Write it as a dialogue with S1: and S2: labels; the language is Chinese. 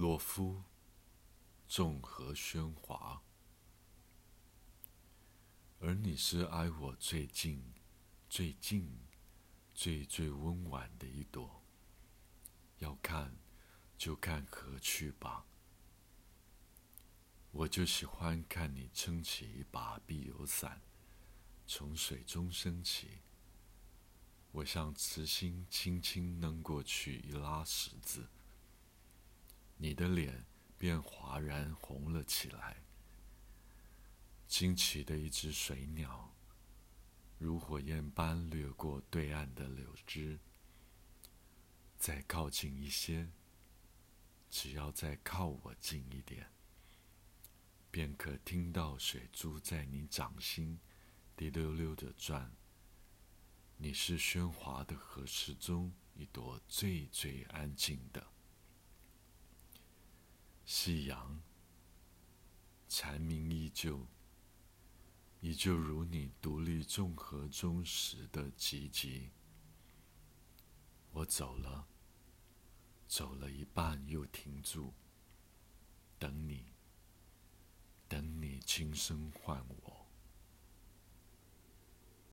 S1: 洛夫，众河喧哗，而你是挨我最近、最近、最最温婉的一朵。要看，就看河去吧。我就喜欢看你撑起一把碧油伞，从水中升起。我像慈心轻轻扔过去一拉十字，你的脸便哗然红了起来。惊奇的一只水鸟，如火焰般掠过对岸的柳枝。再靠近一些，只要再靠我近一点，便可听到水珠在你掌心滴溜溜的转。你是喧哗的河池中一朵最最安静的。夕阳，蝉鸣依旧，依旧如你独立众河中时的寂寂。我走了，走了一半又停住，等你，等你轻声唤我。